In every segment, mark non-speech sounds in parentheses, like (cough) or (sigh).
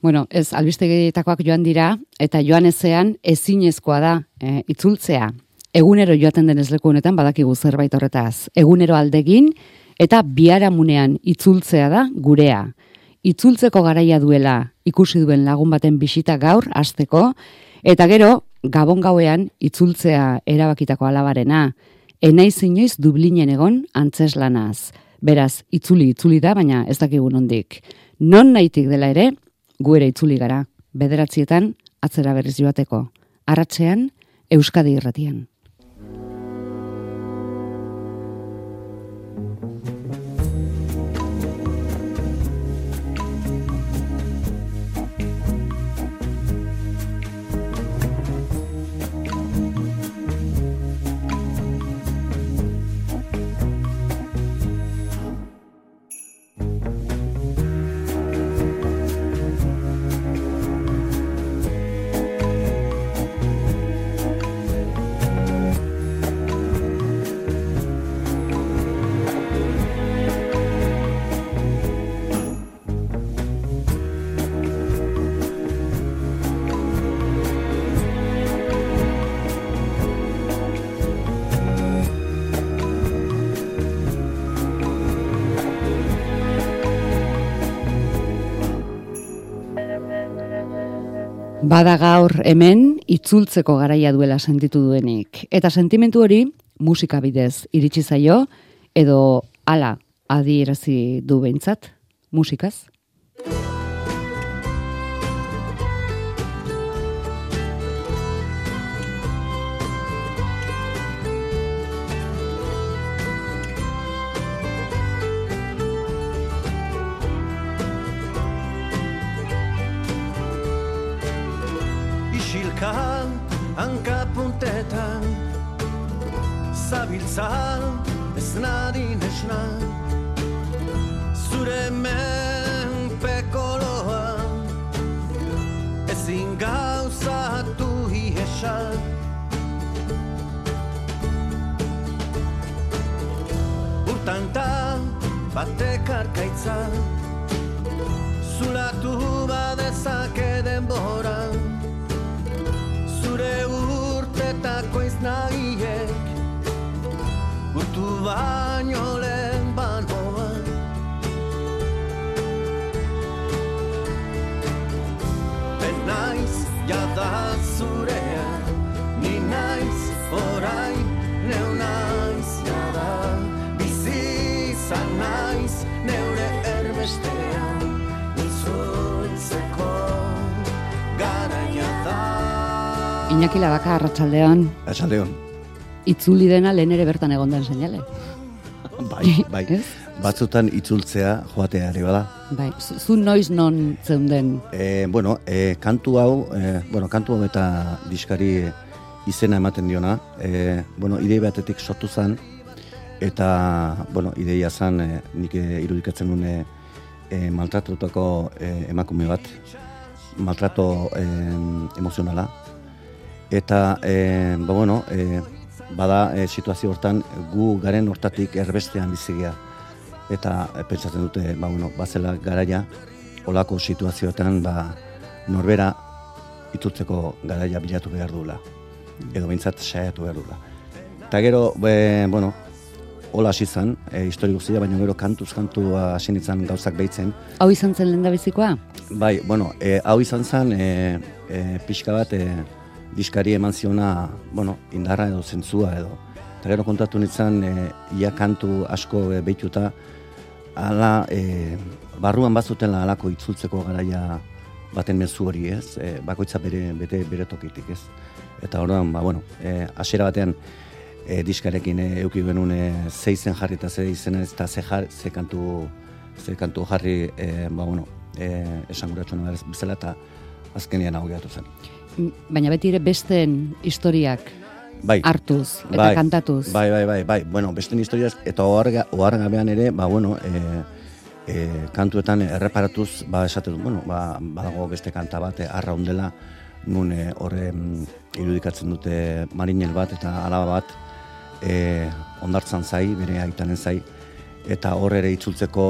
Bueno, ez albistegietakoak joan dira, eta joan ezean ezinezkoa da e, itzultzea. Egunero joaten den leku honetan badakigu zerbait horretaz. Egunero aldegin eta biaramunean itzultzea da gurea. Itzultzeko garaia duela ikusi duen lagun baten bisita gaur hasteko eta gero gabon gauean itzultzea erabakitako alabarena. Enaiz inoiz Dublinen egon antzeslanaz. Beraz, itzuli itzuli da, baina ez dakigun ondik. Non nahitik dela ere, gu ere itzuli gara. Bederatzietan, atzera berriz joateko. Arratzean, Euskadi irratian. Bada gaur hemen itzultzeko garaia duela sentitu duenik. Eta sentimentu hori musika bidez iritsi zaio edo hala adierazi du behintzat musikaz. Zabiltza ez nadin esna zure menpekoloa ezin gauzatu hiesan urtanta batek arkaitza zulatu badezake denbora zure urtetako iznagiek Urtu baino lehen banoa Ez naiz jada zurea Ni naiz orain neu naiz jada Bizizan naiz neure erbestean Itzultzeko garaia da Iñaki Labaka, Arratxaldeon. Arratxaldeon itzuli dena lehen ere bertan egon den seinale. (laughs) Bai, (laughs) bai. Batzutan itzultzea joatea ere bada. Bai, zu noiz non zeunden? E, bueno, e, kantu hau, e, bueno, kantu hau eta diskari izena ematen diona. E, bueno, idei batetik sortu zen, eta, bueno, ideia zen, e, nik irudikatzen nuen e, maltratutako e, emakume bat, maltrato e, emozionala. Eta, e, ba, bueno, e, bada e, situazio hortan gu garen hortatik erbestean bizigia eta e, pentsatzen dute ba bueno bazela garaia olako situazioetan ba norbera itutzeko garaia bilatu behar dula edo beintzat saiatu behar dula eta gero be, bueno Ola hasi zen, e, histori guztia, baina gero kantuz kantu hasi nintzen gauzak behitzen. Hau izan zen lehen bizikoa? Bai, bueno, e, hau izan zen e, e, pixka bat e, diskari eman ziona, bueno, indarra edo zentzua edo. Eta gero kontatu nintzen, e, ia kantu asko e, behituta, ala, e, barruan bazuten alako itzultzeko garaia baten mezu hori ez, e, bakoitza bere, bete, bere tokitik ez. Eta orduan, ba, bueno, e, asera batean e, diskarekin e, euki genuen e, zeizen jarri eta ze izen ez, eta ze, ze, kantu, ze kantu jarri, e, ba, bueno, e, esan gure bezala eta azkenian hau zen baina beti ere besten historiak bai, hartuz eta bai, kantatuz. Bai, bai, bai, bai. Bueno, besten historiak eta ohargabean ere, ba, bueno, e, e, kantuetan erreparatuz, ba, esaten bueno, ba, badago beste kanta bat, arra ondela, nun e, horre irudikatzen dute marinel bat eta alaba bat, e, ondartzan zai, bere aitanen zai, eta hor ere itzultzeko,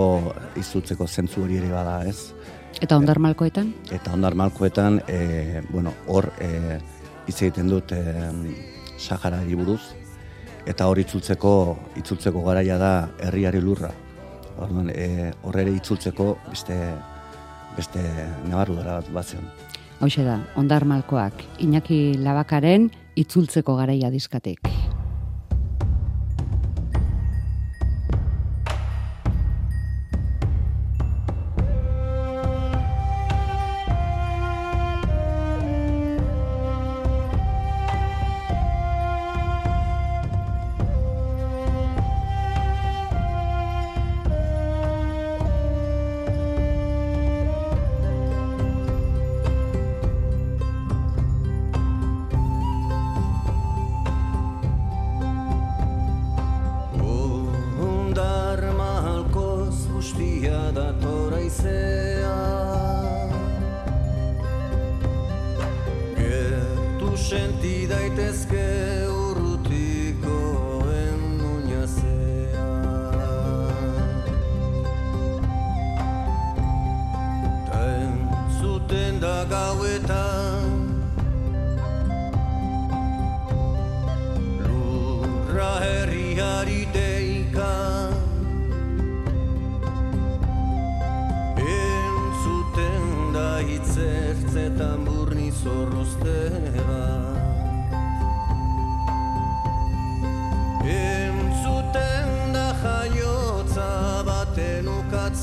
itzultzeko zentzu hori ere bada, ez? Eta ondar malkoetan? Eta ondar malkoetan, e, bueno, hor e, hitz egiten dut e, Sahara buruz, eta hor itzultzeko, itzultzeko garaia da herriari lurra. Orduan, e, hor ere itzultzeko beste, beste nabarru dara bat batzen. Hau da, ondar malkoak, Iñaki Labakaren itzultzeko garaia diskatek.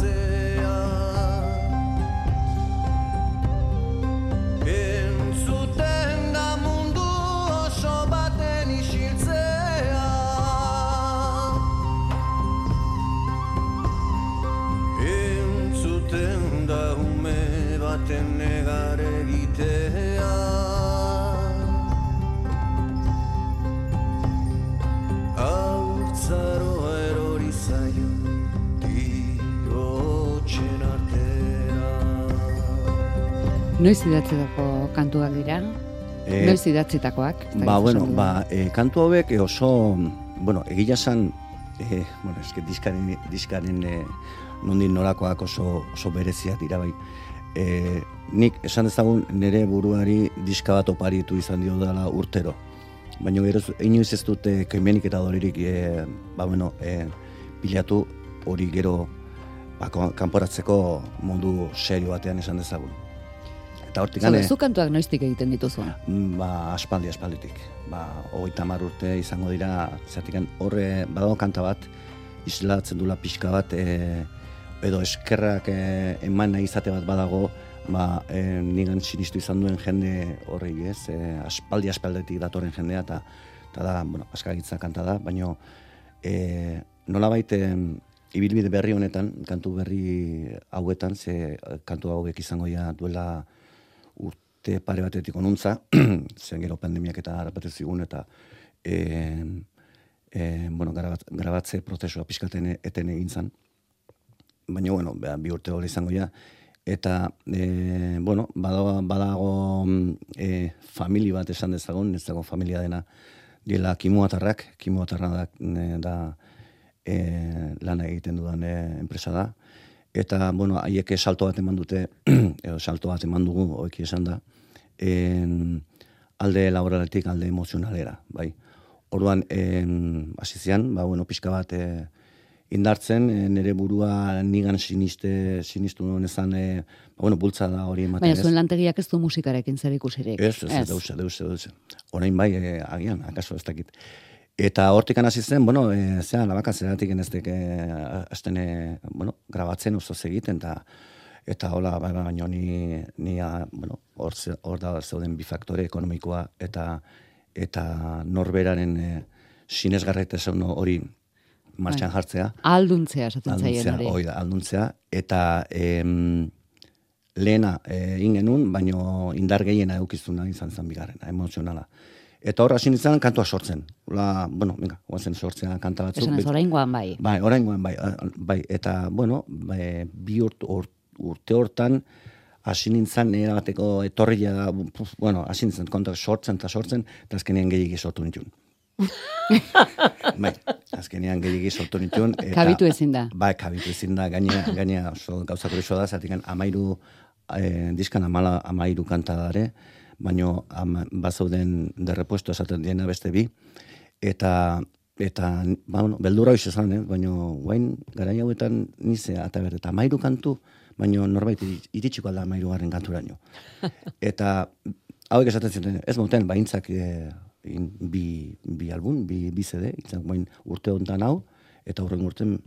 Baten Noiz idatzitako kantuak dira? E, Noiz idatzitakoak? Ba, bueno, ba, e, kantu hauek e, oso, bueno, egia san, e, bueno, eske diskaren, diskaren e, nondik norakoak oso, oso bereziak dira bai. E, nik esan dezagun nire buruari diska bat oparitu izan dio dela urtero. Baina gero inoiz ez dute kemenik eta doririk e, ba, bueno, e, bilatu hori gero ba, ko- kanporatzeko mundu serio batean esan dezagun. Eta hortik Zo, zu kantuak noiztik egiten dituzu? Mm, Ba, aspaldi, aspalditik. Ba, hogeita hamar urte izango dira, zertikan horre, badago kanta bat, islatzen dula pixka bat, e, edo eskerrak e, eman nahi izate bat badago, ba, e, nigan sinistu izan duen jende horrei ez, e, aspaldi aspaldetik datorren jendea, eta eta da, bueno, askagitza kanta da, baino e, nola baite ibilbide berri honetan, kantu berri hauetan, ze eh, kantu hauek izango ja duela urte pare batetik onuntza, (clears throat) zen gero pandemiak eta harrapatu zigun, eta e, e, bueno, grabat, grabatze prozesua pixkaten eten egin zan. Baina, bueno, ba, bi urte hori izango ja. Eta, e, bueno, badago, badago mm, e, famili bat esan dezagun, ez dago familia dena, diela kimuatarrak, kimuatarra da, da e, lana egiten dudan e, enpresa da. Eta, bueno, haiek salto bat eman dute, (clears throat) edo salto bat eman dugu, hoeki esan da, en, alde laboraletik alde emozionalera, bai. Orduan, en, hasi zian, ba, bueno, pixka bat e, indartzen, e, nire burua nigan siniste, sinistu honezan, e, ba, bueno, bultza da hori ematen Baina ez. zuen lantegiak ez du musikarekin zer ikusirik. Ez, ez, ez, deus, deus, deus. Orain bai, e, agian, akaso ez dakit. Eta hortik hasi zen, bueno, e, zean, labaka zeratik eneztek, e, azten, e, bueno, grabatzen oso egiten, eta eta hola, bai, bai, baina ni, ni a, bueno, hor, hor da zeuden bi faktore ekonomikoa, eta eta norberaren e, sinesgarritasun hori martxan Bai. jartzea. Alduntzea esaten zaien hori. hoi da, alduntzea, eta em, lehena e, ingenun, baino indar gehiena eukizuna izan zen bigarrena, emozionala. Eta hor hasi nintzen kantua sortzen. Ola, bueno, venga, guazen sortzea kanta batzuk. Esan ez Bet- oraingoan bai. Bai, oraingoan bai, a- bai, eta bueno, bai, bi urt, ur- urte hortan hasi nintzen nire bateko etorria da, bueno, hasi nintzen konta sortzen eta sortzen, eta azkenean gehiagi sortu nituen. (laughs) bai, azkenean gehiagi sortu nituen. Eta, Kabitu ezin da. Bai, kabitu ezin da, gaina, gaina oso gauza kurioso da, zatik amairu, e, diskan amala amairu kanta dare, baino ama, bazauden derrepuesto esaten diena beste bi, eta eta ba, bueno, beldura hoiz esan, eh? baino guain garai hauetan nize eta ber eta amairu kantu, baino norbait iri- iritsiko alda amairu garren kanturaino. (laughs) Eta hauek esaten zuten, ez moten, baintzak e, in, bi, bi album, bi, bi CD, itzak bain urte hontan hau, eta horren urten,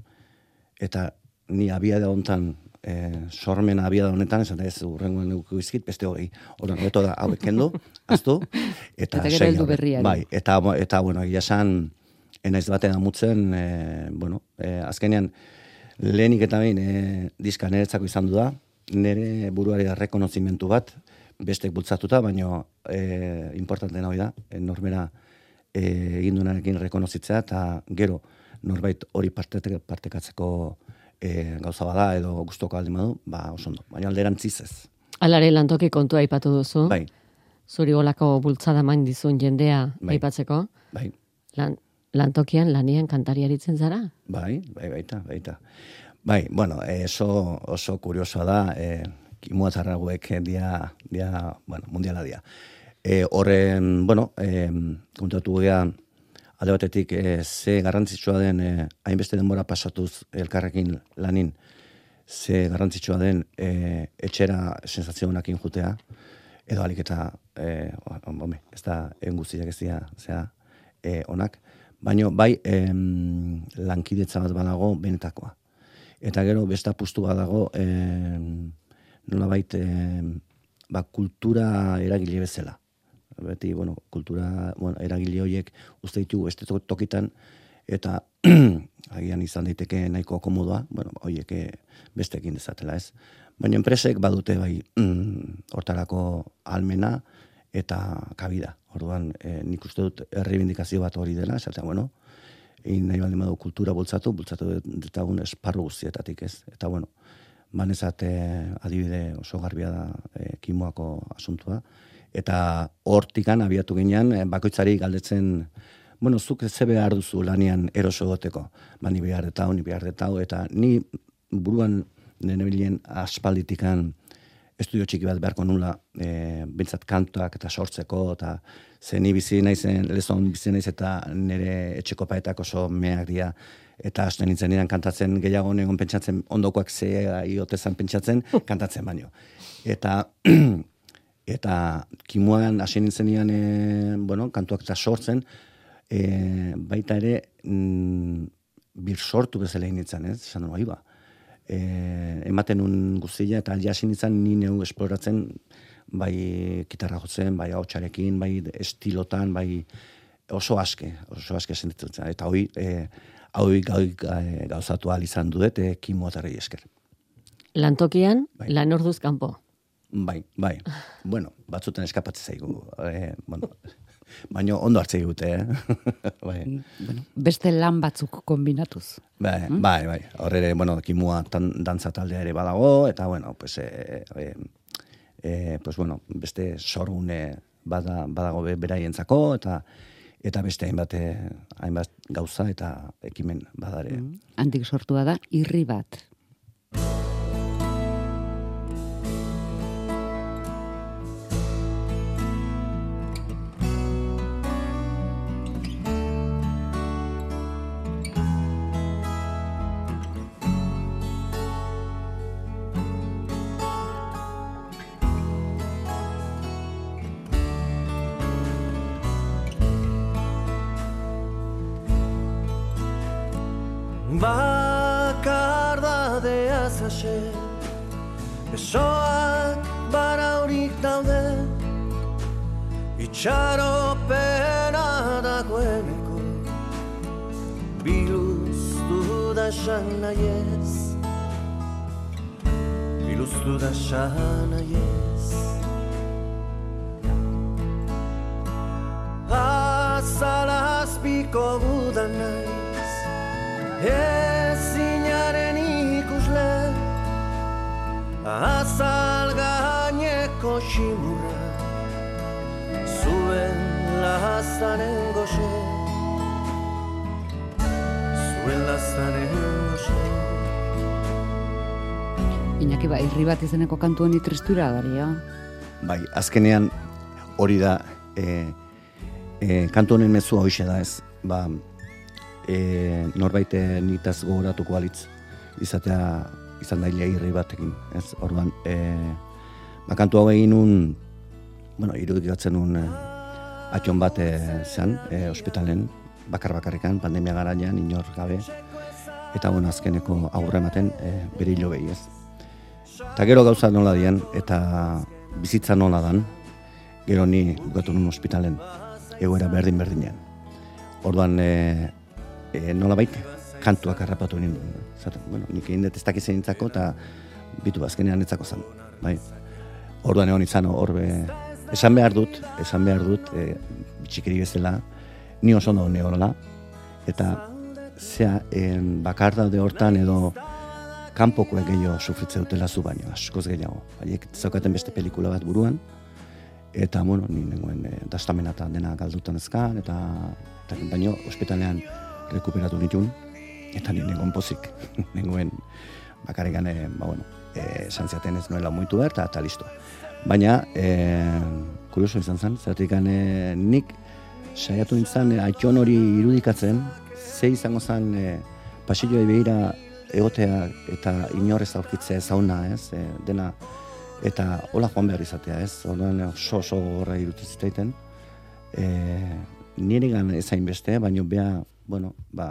eta ni abiada hontan, e, sormen abiada honetan, esan ez urrengoen euko izkit, beste hori, horren hobeto da hauek kendu, (laughs) aztu, eta, Eta segi berriari. Bai, eta, eta bueno, egia esan, enaiz baten amutzen, e, bueno, e, azkenean, lehenik eta behin e, diska niretzako izan du da, nire buruari rekonozimentu bat, bestek bultzatuta, baino e, importantena hori da, e, normera e, egin duenarekin rekonozitzea, eta gero norbait hori parte, partekatzeko e, gauza bada edo gustoko aldin badu, ba oso ondo, baina alderantziz ez. Alare lantoki kontua aipatu duzu. Bai, Zuri golako bultzada main dizun jendea Bai. aipatzeko. bai, Lan, lantokian lanian kantari aritzen zara? Bai, bai, baita, baita. Bai, bueno, eh, oso, oso kuriosoa da, e, kimuatzarraguek dia, dia, bueno, mundiala dia. E, horren, bueno, e, kontatu gea, alde batetik, e, ze garrantzitsua den, e, hainbeste denbora pasatuz elkarrekin lanin, ze garrantzitsua den e, etxera sensazio honakin jutea, edo alik eta, e, home, ez da, egun guztiak ez dira, zera, e, onak, baino bai em, lankidetza bat badago benetakoa. Eta gero beste apustu badago em, nolabait em, ba, kultura eragile bezala. Beti, bueno, kultura bueno, eragile horiek uste ditugu beste to- tokitan eta (clears throat) agian izan daiteke nahiko komodoa, bueno, horiek eh, bestekin dezatela ez. Baina enpresek badute bai (clears throat) hortarako almena eta kabida. Orduan, e, nik uste dut errebindikazio bat hori dela, esatea, bueno, egin nahi baldin badu kultura bultzatu, bultzatu detagun esparru guztietatik ez. Eta bueno, banezat eh, adibide oso garbia da e, kimoako asuntua. Eta hortikan abiatu ginean, eh, bakoitzari galdetzen, bueno, zuk ze behar duzu lanian eroso goteko. Ba, ni behar detau, ni behar detau, eta ni buruan nenebilen aspalditikan estudio txiki bat beharko nula, e, bintzat kantuak eta sortzeko, eta ze ni bizi naizen, lezon bizi naiz eta nire etxeko paetak oso meak dira, eta hasten nintzen niran kantatzen gehiago negon pentsatzen, ondokoak ze iotezan pentsatzen, kantatzen baino. Eta (clears throat) eta kimuan hasi nintzenean e, bueno, kantuak eta sortzen, e, baita ere mm, bir sortu bezala egin nintzen, ez? Duen, ba, e, ematen un guztia eta jasi nintzen ni neu esploratzen bai gitarra jotzen, bai hautsarekin, bai estilotan, bai oso aske, oso aske sentitzen. Eta hoi, e, hoi gau, e, gauzatu ahal izan dudet, e, kimo atarri esker. Lantokian, Bai. lan orduz kanpo. Bai, bai. Bueno, batzuten eskapatzen zaigu. E, bueno, baino ondo hartzei dute, eh? (laughs) bai. Bueno, beste lan batzuk kombinatuz. Bai, bai, bai. Hor ere, bueno, kimua tan, dantza taldea ere badago, eta, bueno, pues, e, e, e, pues, bueno, beste sorgune bada, badago be, beraientzako, eta eta beste hainbat, hainbat gauza eta ekimen badare. Handik sortua da, irri bat. Iñaki, ba, irri bat izeneko kantu honi tristura daria. Bai, azkenean hori da e, e, kantu honen mezua hoxe da ez. Ba, e, norbait nitaz gogoratuko balitz izatea izan daile irri batekin. Ez, orduan, e, ba, kantu hau egin nun, bueno, irudikatzen nun e, atxon bat e, zean, e, ospitalen, bakar bakarrikan, pandemia garaian, inor gabe, eta bueno, azkeneko aurre ematen e, bere hilo behi ez. Eta gero gauza nola dien, eta bizitza nola dan, gero ni bukatu nun ospitalen, egoera berdin berdinean. Orduan, e, e, nola baita, kantuak harrapatu nien. Zaten, bueno, nik egin dut ez dakizen nintzako, eta bitu azkenean netzako zen. Bai. Orduan egon izan, hor be, esan behar dut, esan behar dut, e, txikiri bezala, ni oso ondo neorola, eta zea, en, bakar daude hortan edo kanpokoek gehiago sufritze dutela zu baino, askoz gehiago. Haiek zaukaten beste pelikula bat buruan, eta, bueno, ni nengoen e, dastamena eta dena galdutan ezkan, eta, eta baino, ospitalean rekuperatu nitun, eta ni nengoen pozik, (laughs) nengoen bakarrikan, e, ba, bueno, e, esan ziaten ez nuela muitu behar, eta, listo. Baina, e, kurioso izan zen, zertik e, nik saiatu nintzen e, hori irudikatzen, ze izango zen e, pasilloa begira egotea eta inorrez aurkitzea zauna, ez, e, dena, eta hola joan behar izatea, ez, orduan oso oso gorra irutitzitaiten, e, nire gan ezain beste, baino bea, bueno, ba,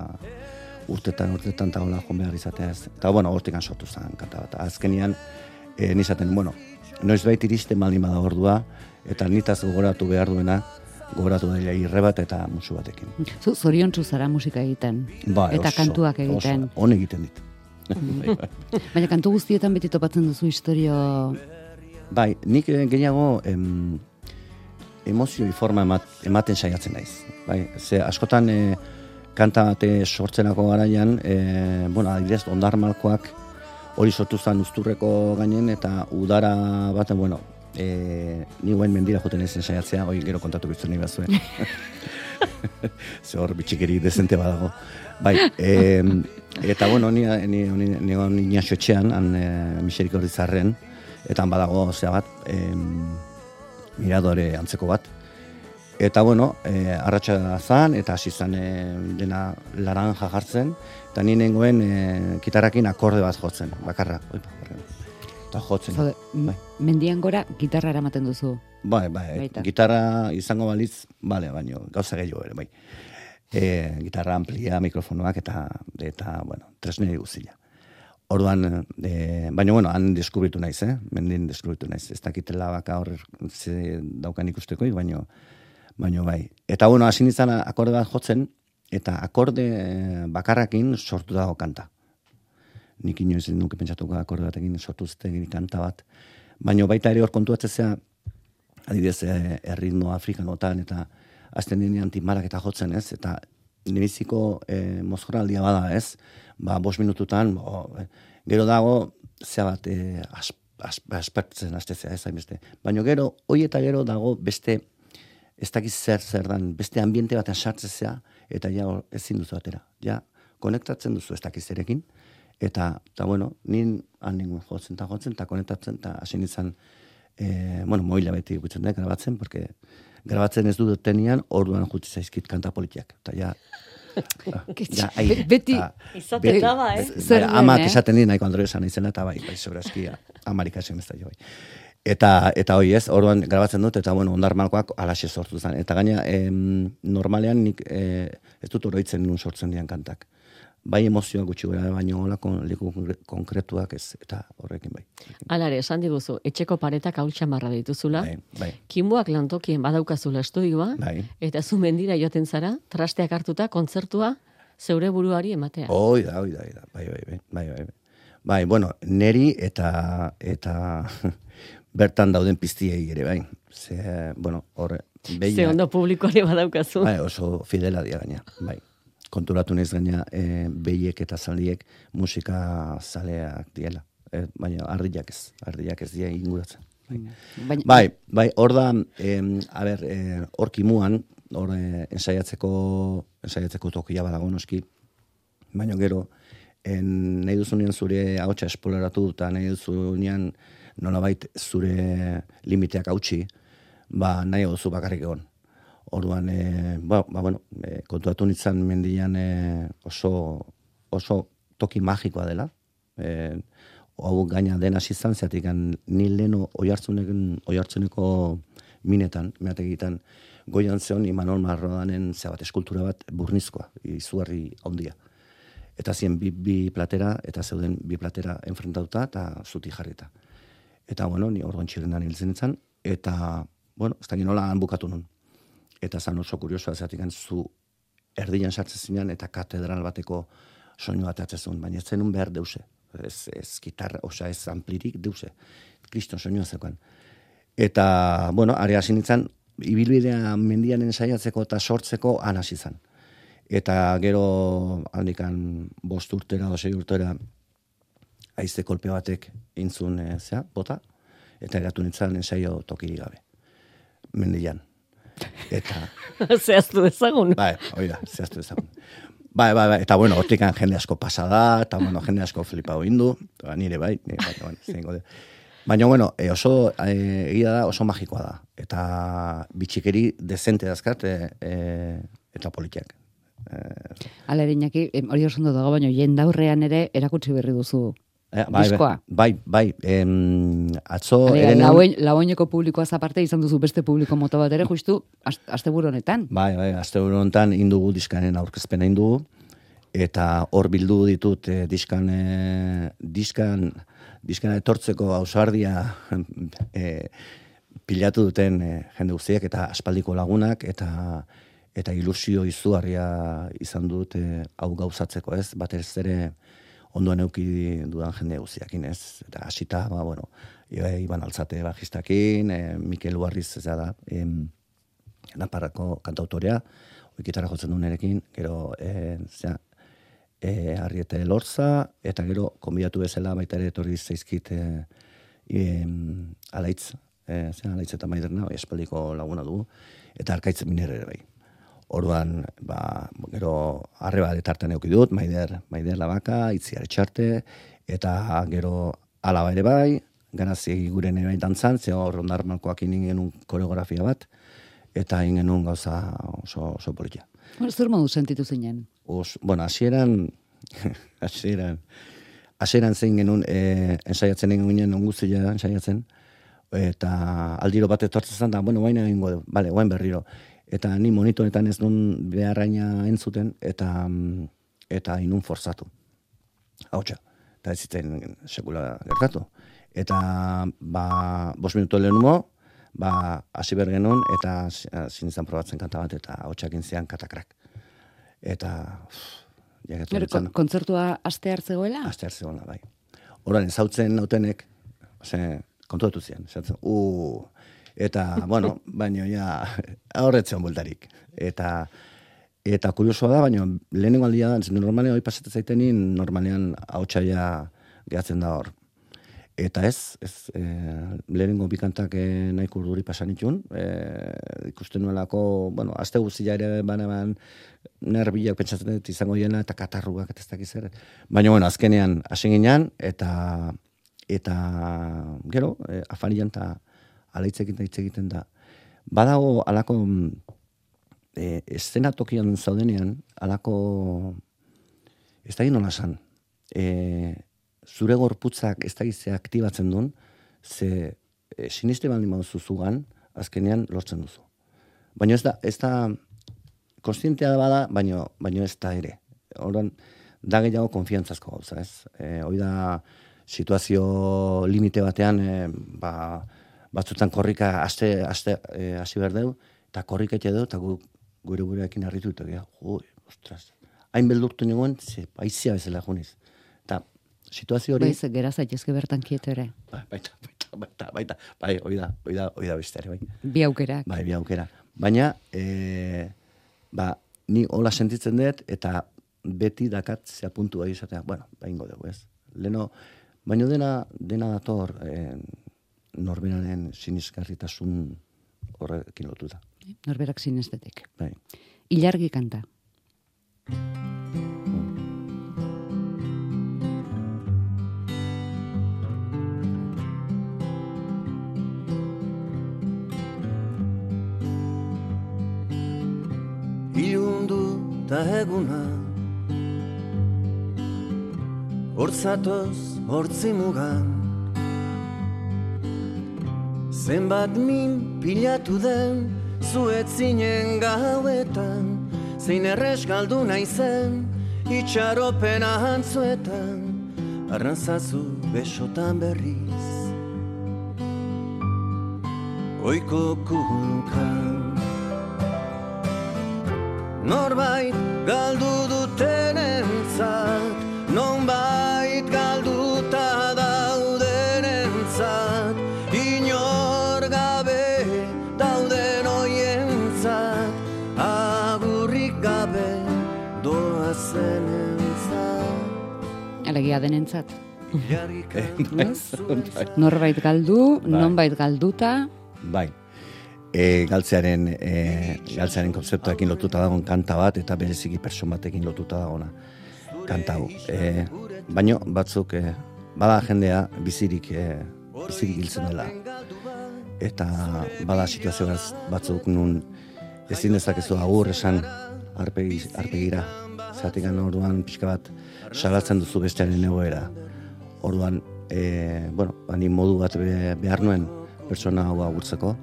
urtetan, urtetan eta hola joan behar izatea, ez, eta bueno, hortikan sortu zen, kanta bat, azkenian, e, nizaten, bueno, noiz bait iristen baldin bada ordua, eta nitaz gogoratu behar duena, gogoratu dela irre bat eta musu batekin. Zu, zorion zara musika egiten. Bai, eta oso, kantuak egiten. Oso, on egiten dit. Bai, bai. Baina kantu guztietan beti topatzen duzu historio... Bai, nik eh, gehiago em, emozioi forma emat, ematen saiatzen naiz. Bai, ze askotan e, kanta bate sortzenako garaian, e, bueno, adibidez, ondarmalkoak hori sortu zen usturreko gainen, eta udara baten, bueno, e, ni guen mendira joten ezen saiatzea, hori gero kontatu biztu nahi bazuen. (laughs) (laughs) Ze hor bitxikeri dezente badago. Bai, e, eta bueno, ni, ni, ni, ni, ni, etxean, han e, miserik hori zarren, eta han badago, zea bat, e, miradore antzeko bat. Eta bueno, e, arratsa zan, eta hasi zan e, dena laranja jartzen, eta ni nengoen e, kitarrakin akorde bat jotzen, bakarra. Oipa, barren. Eta jotzen. Zode, bai. mendian gora gitarra eramaten duzu. Bai, bai, Baita. gitarra izango balitz, bale, baino, gauza gehiago ere, bai. E, gitarra amplia, mikrofonoak eta, eta bueno, tresneri guzila. Orduan, e, baina, bueno, han deskubritu naiz, eh? Mendin deskubritu naiz. Ez dakitela baka hor ze daukan ikustekoik, baino, baino bai. Eta, bueno, hasi nintzen akorde bat jotzen, eta akorde eh, bakarrakin sortu dago kanta. Nik inoiz nuke pentsatuko akorde batekin sortu zuten kanta bat. Baina baita ere hor kontuatzea, adibidez, eh, erritmo afrikanotan, eta azten dinean timalak eta jotzen, ez? Eta nimiziko eh, mozkoraldia bada, ez? Ba, bos minututan, bo, eh, gero dago, zea bat, eh, as, as, aspertzen astezea, ez hainbeste. Baina gero, hoi eta gero dago beste, ez dakiz zer zer dan, beste ambiente batean sartzezea, eta ja ezin duzu atera. Ja, konektatzen duzu ez dakiz zerekin, eta, eta bueno, nin han ningun jotzen eta jotzen, eta konektatzen, eta hasi nintzen, e, bueno, moila beti gutzen da, grabatzen, porque grabatzen ez dut tenian, orduan jutzi zaizkit kanta politiak. Eta ja, (laughs) ja, ai, Be- beti Izaten be- daba, eh? bai, Zer den, amak eh? esaten dit nahiko Andreu esan izena, eta bai, bai, segurazki, amarik esan ez da jo, bai. Eta, eta hoi ez, orduan grabatzen dut, eta bueno, ondar malkoak alaxe sortu zen. Eta gaina, em, normalean nik eh, ez dut oroitzen nun sortzen dian kantak. Bai emozioa gutxi gara, baina olako leku konkre- konkretuak ez, eta horrekin bai. Alare, esan diguzu, etxeko paretak hau txamarra dituzula, Bai, bai, Kimboak lantokien badaukazula estudioa, bai. eta zu mendira joaten zara, trasteak hartuta, kontzertua, zeure buruari ematea. Hoi da, hoi da, hoi da, bai, bai, bai, bai, bai. Bai, bueno, neri eta, eta (laughs) bertan dauden piztiei ere, bai. Ze, bueno, hor, behiak- Ze ondo publikoari badaukazu. Bai, oso fidela dira gaina, bai. Konturatu naiz gaina e, behiek eta zaliek musika zaleak diela. E, baina ardiak ez, ardiak ez dira inguratzen. Bai, Baina, bai, bai hor da, em, a ber, e, hor kimuan, hor e, ensaiatzeko, ensaiatzeko tokia badago noski, baina gero, en, nahi duzunean zure hautsa esploratu eta nahi duzunean nolabait zure limiteak hautsi, ba, nahi duzu bakarrik egon. Orduan, e, ba, ba, bueno, e, kontuatu nintzen mendian e, oso, oso toki magikoa dela. E, hau gaina dena izan, zeatik ni leno oiartzuneko minetan, meategitan, goian zeon Imanol Marrodanen zebat eskultura bat burnizkoa, izugarri handia. Eta zien bi, bi platera, eta zeuden bi platera enfrentauta eta zuti jarrita. Eta, bueno, ni orduan txirrendan hiltzen nintzen, eta, bueno, ez da nola han bukatu nun. Eta zan oso kuriosoa zeatik zu erdian sartzen zinean, eta katedral bateko soinu bat atzezun, baina ez zenun behar deuse. Ez, ez gitarra, osa ez amplirik deuse. Kriston soinua zekoan. Eta, bueno, are hasi nintzen, ibilbidea mendianen saiatzeko eta sortzeko anasi izan. Eta gero handikan bost urtera, dosei urtera, aizte kolpe batek intzun e, zea, bota, eta eratu nintzen ensaio tokiri gabe. Mendian. Eta... (laughs) zehaztu ezagun. Bai, oida, zehaztu ezagun. Bai, bai, bai, eta bueno, hortikan jende asko pasada, eta bueno, jende asko flipa indu, nire bai, nire bai, bueno, zingo Baina, bueno, e, oso, e, egia da, oso magikoa da. Eta bitxikeri dezente dazkat, e, e, eta politiak. E, Ala erinaki, hori oso ondo dago, baina jendaurrean ere erakutsi berri duzu e, bai, diskoa. Bai, bai, em, atzo... Laoineko publikoa zaparte izan duzu beste publiko moto bat ere, justu, azte honetan. Bai, bai, azte honetan indugu diskanen aurkezpena indugu, eta hor bildu ditut e, diskan, e, diskan, dizkena etortzeko ausardia (laughs) e, pilatu duten e, jende guztiak eta aspaldiko lagunak eta eta ilusio izugarria izan dut e, hau gauzatzeko, ez? Batez ere ondoan euki dudan jende guztiakin, ez? Eta hasita, ba bueno, Iban Altzate bajistakin, e, Mikel Uarriz ez da, e, Naparrako kantautorea, oikitara jotzen du nerekin, gero e, zera, e, arriete lortza, eta gero, konbidatu bezala, baita ere etorri zaizkit e, e, alaitz, e, zen alaitz eta maiderna, espaldiko laguna dugu, eta arkaitz miner ere bai. Orduan, ba, gero, arre bat etartan euki dut, maider, maider labaka, itziar etxarte, eta gero, alaba ere bai, ganazi gure nire bai dantzan, ze hor ondar malkoak ingen koreografia bat, eta ingen gauza oso, oso politia. Zer modu sentitu zinen? os, bueno, hasieran (laughs) hasieran hasieran zein genuen eh ensaiatzen egin onguzia ensaiatzen eta aldiro bat etortzen da, bueno, baina egingo du. Vale, guain berriro. Eta ni monitoretan ez duen beharraina entzuten eta eta inun forzatu. Hautsa. Eta ez ziten sekula gertatu. Eta ba, bos minuto lehen ba, hasi genuen eta zinizan probatzen kanta bat eta hautsak intzian katakrak eta jaketu kontzertua aste hartzegoela? Aste hartzegoela, bai. Horan, zautzen nautenek, ze, kontuatu zian, zautzen, uh, eta, bueno, baino, ja, horretzen bultarik. Eta, eta kuriosoa da, baino, lehenengo aldia da, normalean, hori pasatzen zaitenin, normalean, hau txaila gehatzen da hor, Eta ez, ez e, lehenengo bikantak e, nahi kurduri pasan itun. E, ikusten nuelako, bueno, azte guztia ere bana ban, nerbilak pentsatzen dut izango diena eta katarruak eta ez dakiz ere. Baina, bueno, azkenean hasi ginean eta eta gero, e, afarian eta alaitzekin da hitz egiten da. Badago alako e, estena tokian zaudenean, alako ez da nola san. E, zure gorputzak ez da gizea aktibatzen duen, ze e, siniste baldin mauzu zugan, azkenean lortzen duzu. Baina ez da, ez da, konstientea da bada, baina, baina ez da ere. Horan, da gehiago konfiantzazko gauza, ez? E, hoi da, situazio limite batean, e, ba, batzutan korrika aste, aste, e, hasi behar dugu, eta korrika etxe dugu, eta gu, gure gureakin harritu, eta gu, ostras, hain beldurtu nigoen, ze, paizia bezala juniz situazio hori... Baiz, gera zaitezke bertan kieto ere. Ba, baita, baita, baita, baita, bai, oida, oida, oida beste ere, bai. Bi aukera. Bai, bi aukera. Baina, e, ba, ni hola sentitzen dut, eta beti dakat zea puntu bai izatea, bueno, ba ingo dugu, ez. Leno, baina dena, dena dator, e, norberaren sinizgarritasun horrekin lotuta. Bai, norberak sinestetik. Bai. Ilargi kanta. Ilundu ta eguna Hortzatoz hortzimugan Zenbat min pilatu den zuetzinen gauetan. Zein errez galdu naizen itxaropena antzuetan. Arnazazu besotan berriz. Oiko kunkan Norbait galdu duten entzat Nonbait Alegia denentzat. (laughs) bai. Norbait galdu, Bai. nonbait galduta, Bai. E, galtzearen, e, galtzearen konzeptuarekin lotuta dagoen kanta bat, eta bereziki person batekin lotuta dagoena kanta hau. E, baino, batzuk, e, bada jendea bizirik, e, bizirik hiltzen dela. Eta bada situazio batz- batzuk nun ezin dezakezu agur esan arpegi, arpegira. Zatik orduan pixka bat salatzen duzu bestearen egoera. Orduan, e, bueno, bani modu bat be- behar nuen pertsona hau agurtzeko,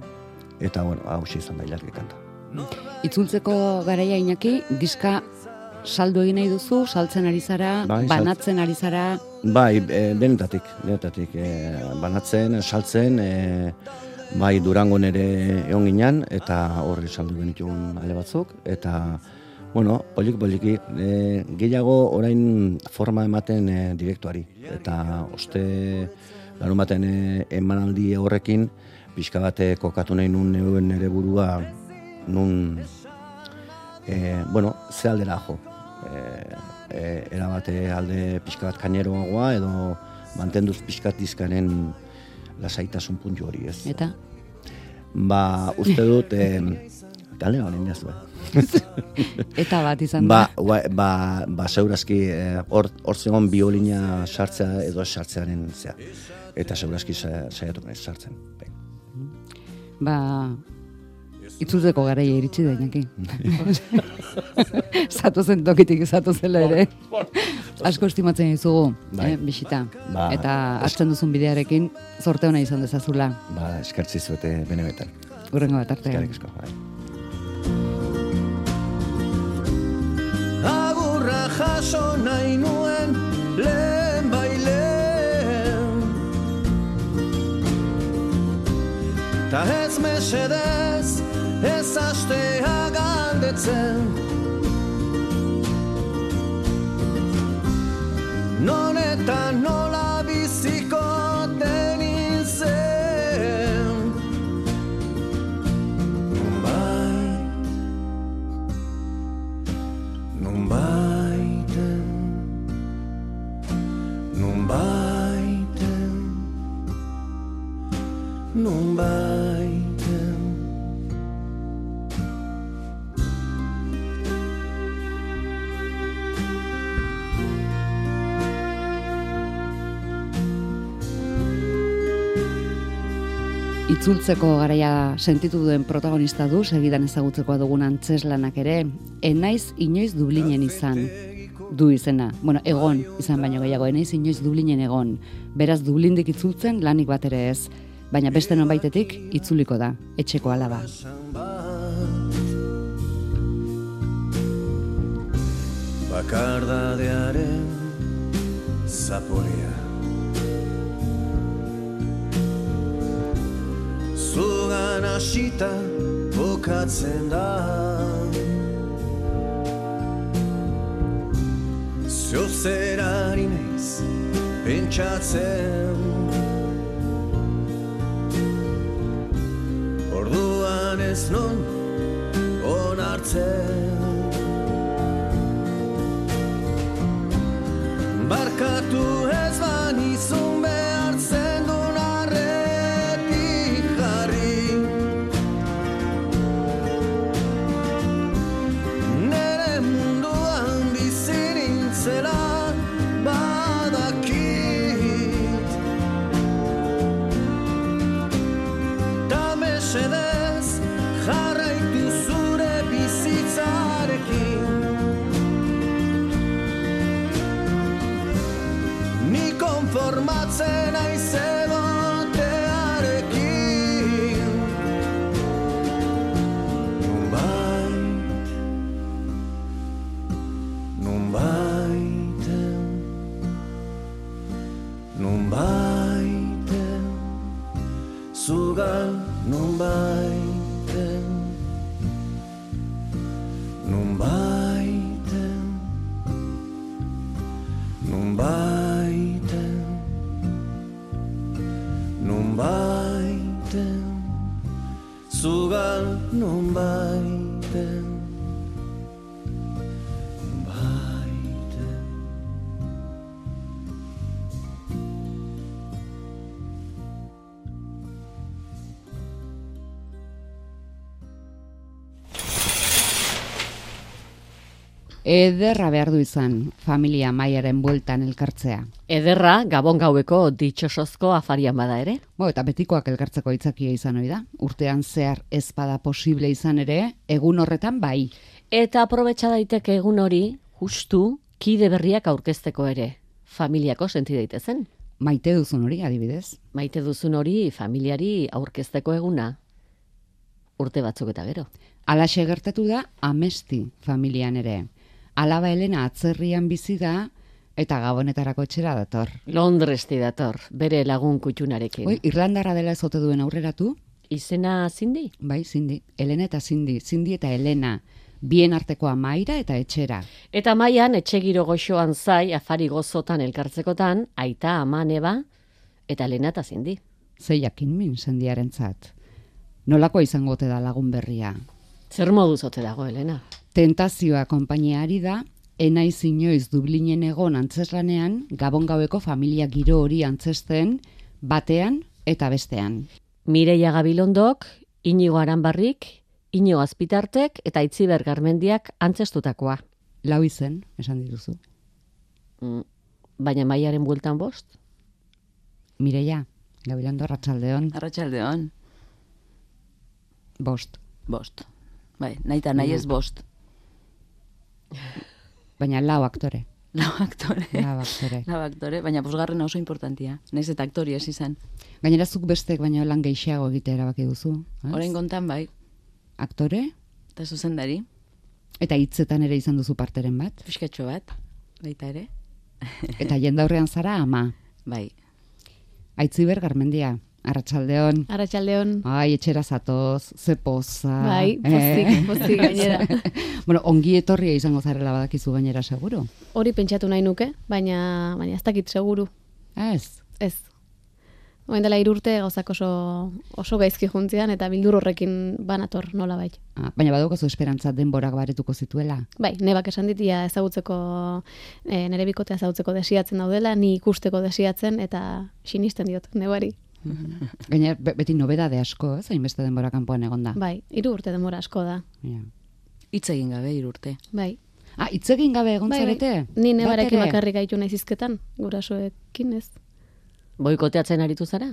eta, bueno, hau izan da ilargi kanta. itzultzeko garaia inaki, diska saldu egin nahi duzu, saltzen ari zara, Bai, banatzen ari zara, Bai, e, denetatik, denetatik, e, banatzen, saltzen, e, bai Durangon ere egon ginen, eta horri saldu genituen ale batzuk, eta, bueno, polik poliki, e, gehiago orain forma ematen e, direktuari, eta oste larun baten e, emanaldi horrekin, pixka bate kokatu nahi nun neuen ere burua, nun e, bueno, ze aldera jo. E, e, erabate alde pixka bat kaineroagoa edo mantenduz pixkat dizkaren lasaitasun puntu hori ez. eta Ba, uste dut, e, gale honen jazu, (laughs) eta bat izan Ba, da. ba, ba, ba segurazki eh, hor hor zegoen biolina sartzea edo sartzearen zea. Eta segurazki sa- saiatuko naiz sartzen. Bai. Ba, itzultzeko garaia iritsi da inaki. (laughs) Zatu zen tokitik zatu zela ere. Asko estimatzen dizugu, Bai. eh, bisita. Ba, Eta hartzen duzun bidearekin, zorte hona izan dezazula. Ba, eskertzi zuete benebetan. Urrengo bat artean. Eskerrik asko. Bai. Agurra jaso nahi nuen lehen bailen Ta ez mesedez ez astea galdetzen. Non eta nola biziko Itzultzeko garaia sentitu duen protagonista du, segidan ezagutzeko dugun antzeslanak ere, enaiz inoiz Dublinen izan du izena. Bueno, egon izan baino gehiago, enaiz inoiz Dublinen egon. Beraz, Dublindik itzultzen lanik bat ere ez, baina beste nonbaitetik itzuliko da, etxeko alaba. Bakardadearen zaporea Zugan hasita bukatzen da Zio zerari naiz pentsatzen. Orduan ez non onartzen. Barkatu ez banizun behar Ederra behar du izan familia maiaren bueltan elkartzea. Ederra, gabon gaueko ditxosozko afarian bada ere. Bo, eta betikoak elkartzeko itzakia izan hori da. Urtean zehar ez bada posible izan ere, egun horretan bai. Eta aprobetsa daiteke egun hori, justu, kide berriak aurkezteko ere. Familiako senti daitezen. Maite duzun hori, adibidez. Maite duzun hori familiari aurkezteko eguna. Urte batzuk eta gero. Alaxe gertatu da amesti familian ere. Alaba Elena atzerrian bizi da eta gabonetarako etxera dator. Londresti dator, bere lagun kutxunarekin. Oi, Irlandarra dela ez ote duen aurreratu? Izena zindi? Bai, Cindy. Elena eta Cindy. Cindy eta Elena. Bien arteko amaira eta etxera. Eta maian etxegiro goxoan zai afari gozotan elkartzekotan, aita ama neba, eta lena eta zindi. Ze jakin min sendiaren zat. Nolako izango da lagun berria. Zer moduz ote dago, Elena? Tentazioa konpainiari da, enaiz inoiz Dublinen egon antzeslanean, gabon gaueko familia giro hori antzesten, batean eta bestean. Mireia Gabilondok, Inigo Aranbarrik, Inigo Azpitartek eta Itziber Garmendiak antzestutakoa. Lau izen, esan dituzu. Mm, Baina maiaren bueltan bost? Mireia, Gabilondo Arratsaldeon, Arratxaldeon, bost. bost. Bai, nahi eta nahi ez bost. Baina lau aktore. Lau aktore. Lau aktore. Lau aktore, baina posgarren oso importantia. Naiz eta aktori ez izan. Gainera zuk bestek baino lan gehiago egitea erabaki duzu. ez? Orain kontan bai, Aktore, eta zuzendari, eta hitzetan ere izan duzu parteren bat. fiskatxo bat, baita ere. Eta jendaurrean zara ama. Bai, Aitziber Garmendia, Arratsaldeon. Arratxaldeon. Ai, etxera zatoz, ze poza. Bai, pozik, eh? pozik gainera. (laughs) bueno, ongi etorria izango zarela badakizu gainera seguru. Hori pentsatu nahi nuke, baina baina ez dakit seguru. Ez. Ez. Oen dela irurte gauzak oso, oso gaizki juntzian eta bildur horrekin banator nola bai. Ah, baina badaukazu esperantza denborak baretuko zituela. Bai, nebak esan ditia ezagutzeko, e, nere bikotea ezagutzeko desiatzen daudela, ni ikusteko desiatzen eta sinisten diot, nebari. (laughs) Gainera, be- beti nobedade asko, ez? Hainbeste denbora kanpoan egonda. Bai, hiru urte denbora asko da. Ja. hitz egin gabe irurte. Bai. Ah, hitz egin gabe egon Bai, bai. zarete? Ni Bat nebarekin bakarrik gaitu naiz hizketan, gurasoekin ez. Boikoteatzen aritu zara?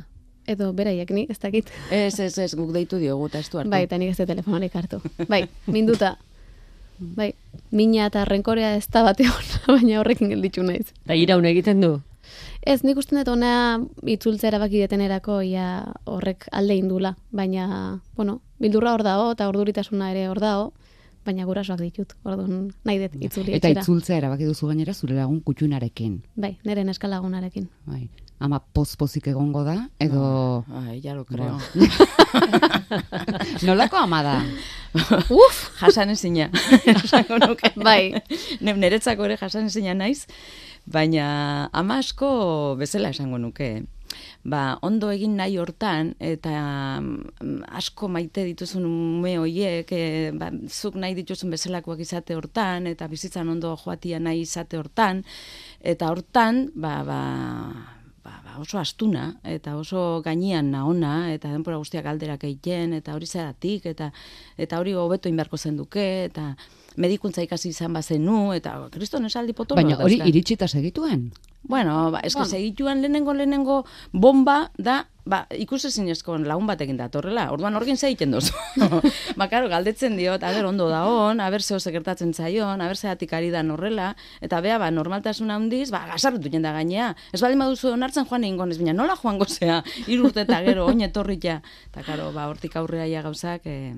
Edo beraiek ni, ez dakit. Ez, ez, ez, guk deitu diogu eta ez du hartu. Bai, eta nik ez telefonorik hartu. Bai, minduta. Bai, mina eta renkorea ez da bate (laughs) baina horrekin gelditu naiz. Da iraun egiten du? Ez, nik uste dut ona itzultzea erabaki detenerako ia horrek alde indula, baina, bueno, bildurra hor dago eta orduritasuna ere hor dago, baina gurasoak ditut, orduan nahi dut itzuli Eta etxera. itzultzea erabaki duzu gainera zure lagun kutxunarekin. Bai, nire neskalagunarekin. Bai. Ama poz-pozik egongo da, edo... Ai, ja lo creo. (laughs) Nolako ama da? (laughs) Uf, jasan ezina. (laughs) Bai. Ne, neretzako ere jasan ezina naiz, baina ama asko bezala esango nuke. Ba, ondo egin nahi hortan, eta mm, asko maite dituzun ume hoiek, e, ba, zuk nahi dituzun bezalakoak izate hortan, eta bizitzan ondo joatia nahi izate hortan, eta hortan, ba, ba, ba, ba, oso astuna, eta oso gainean naona, eta denbora guztiak galderak egiten, eta hori zeratik, eta eta hori hobeto inberko zenduke, eta medikuntza ikasi izan bazenu, eta kriston esaldi potolo Baina hori iritsita segituen? Bueno, ba, eske segituan lehenengo lehenengo bomba da ba, ikusezinezko lagun batekin datorrela. Orduan horgin ze egiten dozu. (laughs) ba, karo, galdetzen diot, aber ondo da on, aber zeo sekertatzen zaion, aber zeatik ari da horrela, eta bea, ba, normaltasun handiz, ba, gasarretu da gainea. Ez baldin baduzu onartzen joan egin gonez, baina nola joango zea, irurte eta gero, oin etorritia. Eta, karo, ba, hortik aurrea ja gauzak, eh,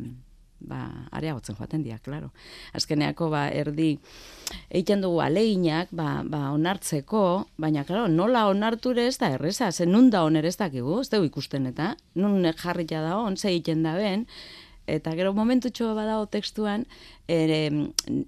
ba, areagotzen joaten dira, klaro. Azkeneako, ba, erdi, egiten dugu aleinak, ba, ba, onartzeko, baina, klaro, nola onarture ez da erreza, ze nun da oner ez dakigu, ez dugu ikusten eta, nun jarrita da on, ze egiten da ben, eta gero momentu txoa badago tekstuan, ere,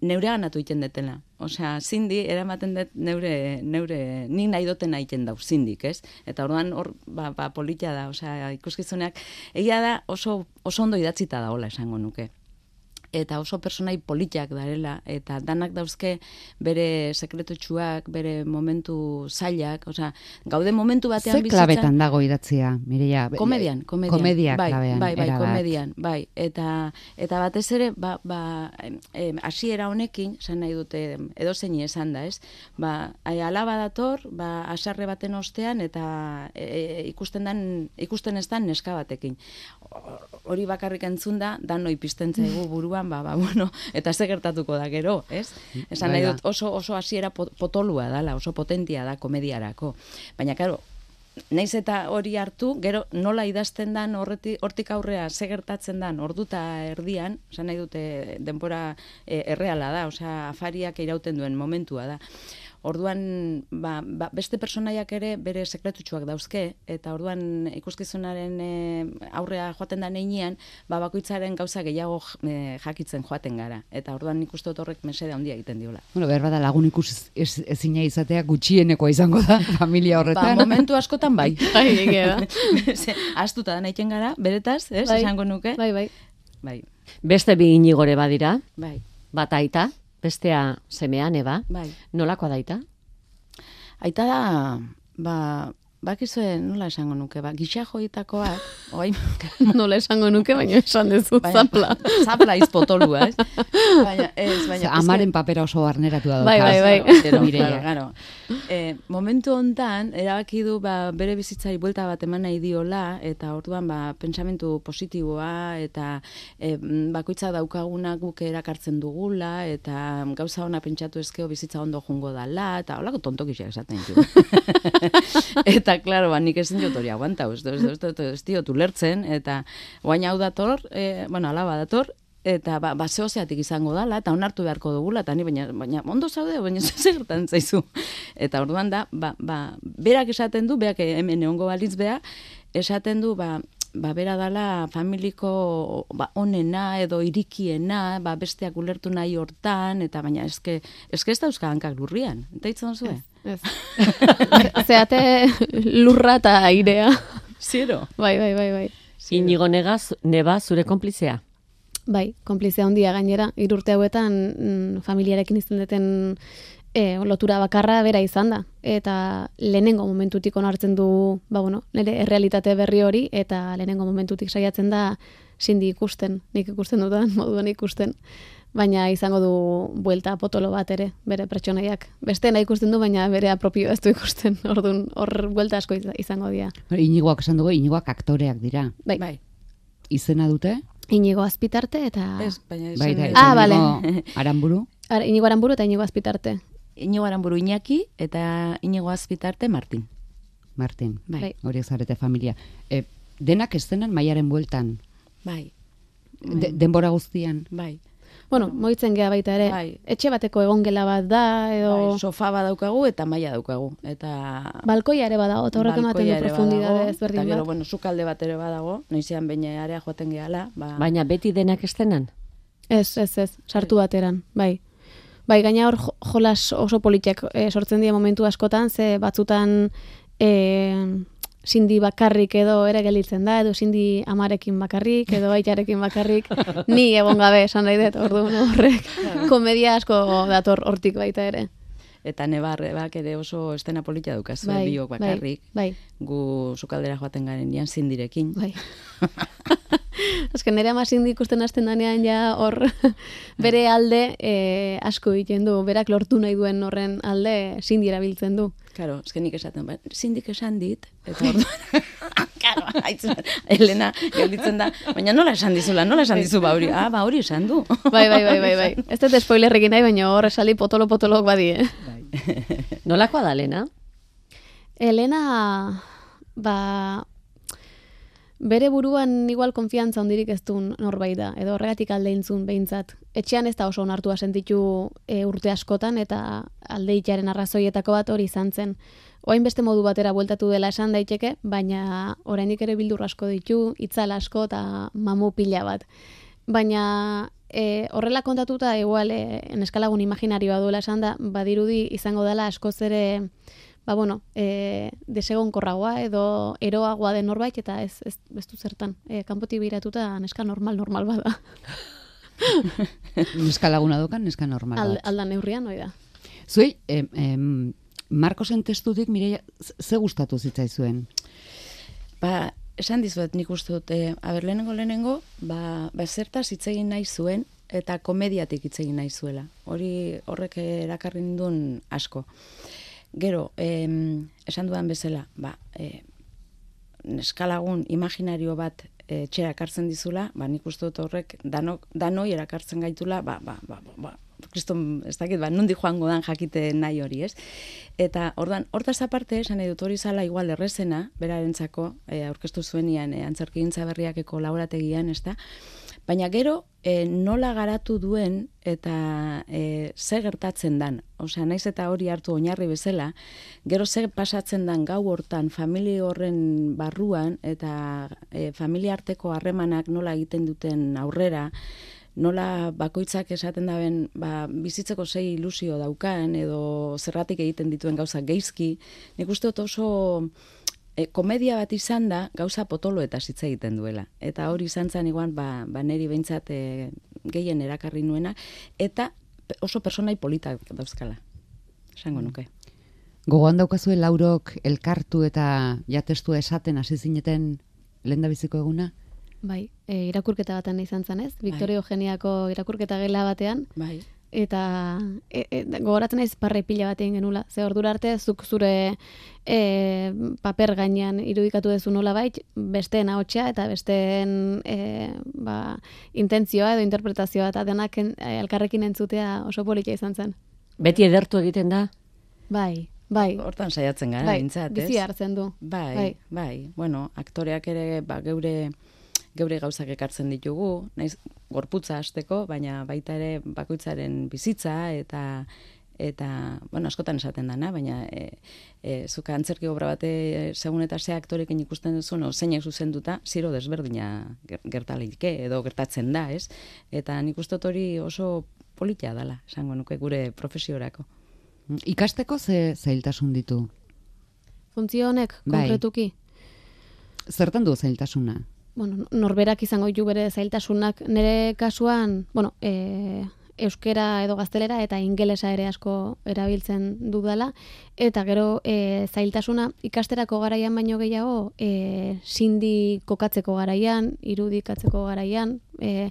neure ganatu egiten detela. Osea, zindi, eramaten dut neure, neure, nik nahi duten egiten dau, zindik, ez? Eta orduan hor, ba, ba, politia da, osea, ikuskizuneak, egia da oso, oso ondo idatzita da hola esango nuke eta oso personai politiak darela, eta danak dauzke bere sekretotxuak, bere momentu zailak, osea, gaude momentu batean Ze bizitzan... klabetan dago idatzia, Mireia? Komedian, komedian. Komedia bai, klabean, Bai, bai, erabat. komedian, bai. Eta, eta batez ere, ba, ba, hasiera honekin, esan nahi dute, edo zeini esan da, ez? Ba, alaba dator, ba, asarre baten ostean, eta e, e, ikusten dan, ikusten ez dan neska batekin. Hori bakarrik entzun da, danoi pizten zaigu (laughs) buruan, ba, ba, (laughs) bueno, eta ze gertatuko da gero, ez? Esan Bai nahi da. dut, oso, oso hasiera po- potolua dala, oso potentia da komediarako. Baina, karo, Naiz eta hori hartu, gero nola idazten dan horreti, hortik aurrea ze gertatzen dan orduta erdian, esan nahi dute denbora e, erreala da, osea afariak irauten duen momentua da. Orduan, ba, ba, beste personaiak ere bere sekretutxuak dauzke, eta orduan ikuskizunaren e, aurrea joaten da neinean, ba, bakoitzaren gauza gehiago e, jakitzen joaten gara. Eta orduan nik uste horrek mesede handia egiten diola. Bueno, behar bada lagun ikus ez, ezina izatea gutxienekoa izango da (laughs) familia Ba, horretan. momentu askotan bai. (laughs) Bai, egia da. (laughs) Ze, Astuta da naiten gara, beretaz, ez, Bai. esango nuke. Bai, bai. Bai, Beste bi inigore badira, bai, bat aita, bestea semea neba. bai. Nolakoa daita? Aita da, ba, bakizue nola esango nuke, ba, gisa joitakoak, (laughs) oai, Nola esango nuke, baina esan dezu zapla. (laughs) zapla izpotolua, ez? Baina, ez, baina, Osea, amaren papera oso barneratu da Bai, bai, bai. Mireia. claro, claro. Eh, momentu hontan erabaki du ba, bere bizitzari buelta bat eman nahi diola eta orduan ba, pentsamentu positiboa eta eh, mm, bakoitza daukaguna guk erakartzen dugula eta gauza ona pentsatu ezkeo bizitza ondo jungo dala eta holako tontokiak esaten ditu. (laughs) eta (laughs) claro, ba nik ezin jot hori aguanta, ez ez ez ez ez diot ulertzen eta oain hau dator, eh, bueno, alaba dator eta ba, ba zeozeatik izango dala, eta onartu beharko dugula, eta ni baina, baina ondo zaude, baina (laughs) zertan zaizu. Eta orduan da, ba, ba, berak esaten du, berak hemen egongo balitz bea, esaten du, ba, ba, bera dala familiko ba, onena edo irikiena, ba, besteak ulertu nahi hortan, eta baina eske, eske ez dauzka hankak lurrian. Eta hitzen duzue? Ez. (laughs) Zeate lurra eta airea. Zero. Bai, bai, bai, bai. Inigo negaz, neba zure konplizea. Bai, konplizea handia gainera, irurte hauetan mm, familiarekin izan duten e, lotura bakarra bera izan da. Eta lehenengo momentutik onartzen du, ba bueno, nire errealitate berri hori, eta lehenengo momentutik saiatzen da sindi ikusten, nik ikusten dudan moduan ikusten. Baina izango du buelta potolo bat ere, bere pertsonaiak. Besteena ikusten du, baina bere apropio ez du ikusten. (laughs) Orduan, hor buelta asko iz- izango dira. Inigoak esan dugu, inigoak aktoreak dira. Bai, Bai. Izena dute? inigo azpitarte eta... Ez, baina Bai, nahi da, Ah, dut. bale. (laughs) Aramburu? Ara, inigo aranburu eta inigo azpitarte. Inigo Aranburu Iñaki eta Inigo Azpitarte Martin. Martin. Bai. Bai. Horiek zarete familia. E, denak estenan maiaren bueltan. Bai. De, denbora guztian. Bai. Bueno, moitzen gea baita ere, Bai. etxe bateko egongela bat da, edo Bai, sofa badaukagu eta maila daukagu. Eta balkoia ere badago, eta horrek ematen du profundidade ezberdin Eta gero, bat. bueno, sukalde bat ere badago, noizean baina area joaten gehala. Ba, Baina beti denak estenan? Ez, ez, ez, sartu bateran, bai. Bai, gaina hor jo- jolas oso politiak eh, sortzen dira momentu askotan, ze batzutan e, sindi bakarrik edo ere gelditzen da, edo sindi amarekin bakarrik, edo aitarekin bakarrik, (laughs) ni egon gabe esan nahi dut, orduan horrek, komedia asko dator hortik baita ere. Eta nebarrebak ere oso estena polita dukazu, Bai, biok bai, bakarrik. bai. Gu sukaldera joaten garen nian zindirekin. Bai. (laughs) Azken nire amazin ikusten hasten danean ja hor bere alde e, asko egiten du, berak lortu nahi duen horren alde zindi erabiltzen du. Claro, eske nik esaten, ba, zindik esan dit, eta orduan, (laughs) claro, aitzun, Elena gelditzen da, baina nola esan dizula, nola esan dizu ba hori, ah, ba hori esan du. Bai, bai, bai, bai, bai. (laughs) Ez dut spoilerrekin nahi, baina hor esaldi potolo-potolok badi, eh? (laughs) Nolakoa da, Lena? Elena, ba, bere buruan igual konfiantza ondirik ez duen norbait da, edo horregatik alde intzun behintzat. Etxean ez da oso onartua sentitu e, urte askotan, eta alde itxaren arrazoietako bat hori izan zen. Oain beste modu batera bueltatu dela esan daiteke, baina oraindik ere bildur asko ditu, itzal asko eta mamu pila bat. Baina e, horrela kontatuta igual e, neskalagun imaginarioa duela esan da, badirudi izango dela askoz ere ba bueno, e, desegonkorragoa edo eroagoa den norbait eta ez ez, ez du zertan. E, kanpotik biratuta neska normal normal bada. (laughs) Neska laguna dokan, neska normal Al, bat. alda neurrian hori da. Zuei, em, em, Marcosen testutik, Mireia, z- ze gustatu zitzaizuen? Ba, esan dizuet nik uste dut, e, aber lehenengo lehenengo, ba, ba zertaz hitz egin nahi zuen, eta komediatik hitz egin nahi zuela. Hori horrek erakarri nindun asko. Gero, em, esan dudan bezala, ba, e, neskalagun imaginario bat e, txera ekartzen dizula, ba, nik uste dut horrek danok, danoi erakartzen gaitula, ba, ba, ba, ba, ba, kriston, ez dakit, ba, nundi joango dan jakite nahi hori, ez? Eta, ordan, hortaz aparte, esan nahi dut hori zala igual errezena, berarentzako, e, aurkeztu zuenian, e, antzerkigintza berriakeko laborategian, ez da? Baina gero, e, nola garatu duen eta e, ze gertatzen dan. Osea, naiz eta hori hartu oinarri bezala, gero ze pasatzen dan gau hortan, familia horren barruan, eta e, familia arteko harremanak nola egiten duten aurrera, nola bakoitzak esaten daben ba, bizitzeko sei ilusio daukan edo zerratik egiten dituen gauza geizki, nik uste dut oso e, komedia bat izan da gauza potolo eta hitz egiten duela. Eta hori izan zen igual ba, ba neri behintzat e, gehien erakarri nuena, eta oso personai politak dauzkala. Esango nuke. Gogoan daukazue laurok elkartu eta jatestua esaten hasi zineten lehendabiziko eguna? Bai, e, irakurketa batean izan zen ez, Victoria Eugeniako irakurketa gela batean, Bai. eta e, e, gogoratzen naiz parre pila bat egin genula. Ze ordura arte zuk zure e, paper gainean irudikatu duzu nola bait, besteen ahotsa eta besteen e, ba, intentzioa edo interpretazioa eta denak en, e, elkarrekin entzutea oso polita izan zen. Beti edertu egiten da? Bai, bai, Hortan saiatzen gara, bai, behintzat, ez? bizi hartzen du. Bai, Bai. bai, Bueno, aktoreak ere ba, geure geure gauzak ekartzen ditugu, naiz gorputza hasteko, baina baita ere bakoitzaren bizitza eta eta, bueno, askotan esaten dana, baina e, e, zuka antzerki obra bate segun eta ze aktorekin ikusten duzu, no, zeinek zuzenduta, ziro desberdina ger- gertaleike edo gertatzen da, ez? Eta nik uste hori oso politia dala, esango nuke gure profesiorako. Ikasteko ze zailtasun ditu? Funtzio honek, Bai. konkretuki, Zertan du zailtasuna? Bueno, norberak izango ditu bere zailtasunak. Nire kasuan, bueno, e, euskera edo gaztelera eta ingelesa ere asko erabiltzen dudala. Eta gero e, zailtasuna ikasterako garaian baino gehiago, e, sindi kokatzeko garaian, irudikatzeko garaian, e,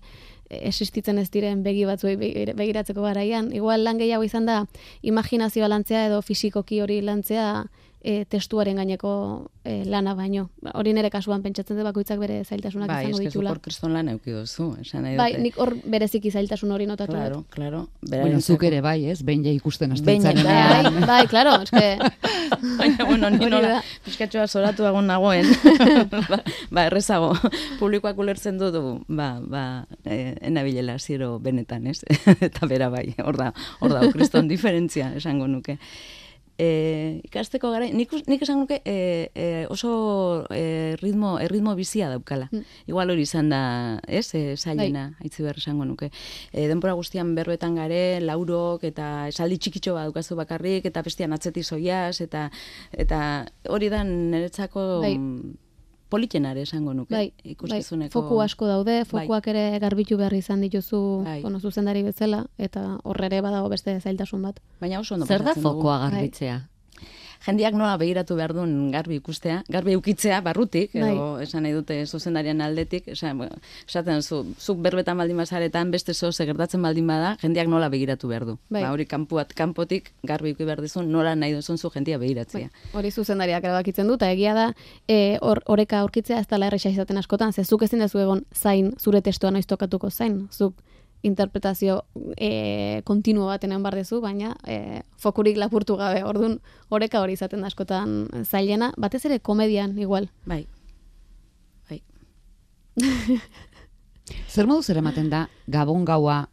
existitzen ez diren begi batzuei begir- begiratzeko garaian. Igual lan gehiago izan da imaginazioa lantzea edo fisikoki hori lantzea e, testuaren gaineko e, lana baino. Hori nire kasuan pentsatzen dut bakoitzak bere zailtasunak Bai, izango ditula. hor kriston lan euki duzu, esan nahi Bai, dute. nik hor bereziki zailtasun hori notatu Claro, dut. claro. Bueno, zuk ere bai, ez? Behin ja ikusten ja, hasten Bai, bai, claro, eske (laughs) Baina, bueno, ni Hori nola da. pizkatxoa zoratu egon nagoen. (laughs) ba, ba, errezago. Publikoak ulertzen du du, ba, ba, eh, enabilela ziro benetan, ez? (laughs) Eta bera bai, hor da, hor da, kriston diferentzia, esango nuke. E, ikasteko gara, nik, nik esan nuke e, e, oso e, ritmo, e, ritmo bizia daukala. Mm. Igual hori izan da, ez, e, zailena, haitzi behar esango nuke. E, denbora guztian berbetan gare, laurok, eta esaldi txikitxo bat daukazu bakarrik, eta bestian atzeti zoiaz, eta, eta hori da niretzako Bai. Mm, politenare esango nuke. Bai, bai, ikuskizuneko... foku asko daude, fokuak ere garbitu behar izan dituzu, Bai. bueno, zuzendari bezala, eta horre ere badago beste zailtasun bat. Baina oso ondo Zer da pasatzen dugu. fokoa Bai. Jendiak nola begiratu behar duen garbi ikustea, garbi eukitzea barrutik, edo esan nahi dute zuzendarian aldetik, esan, esaten zu, zuk berbetan baldin bazaretan, beste zo gertatzen baldin bada, jendiak nola begiratu behar du. Bai. Ba, hori kanpuat, kanpotik garbi euki behar dizun, nola nahi duzun zu jendia begiratzea. Hori zuzendariak erabakitzen du, eta egia da, e, hor oreka aurkitzea ez dela erresa izaten askotan, ze zuk ezin dezu egon zain, zure testoa noiz tokatuko zain, zuk interpretazio e, kontinuo baten egon bar dezu, baina e, fokurik lapurtu gabe, orduan oreka hori izaten da askotan zailena, batez ere komedian igual. Bai. Bai. (laughs) Zer modu zer ematen da Gabon gaua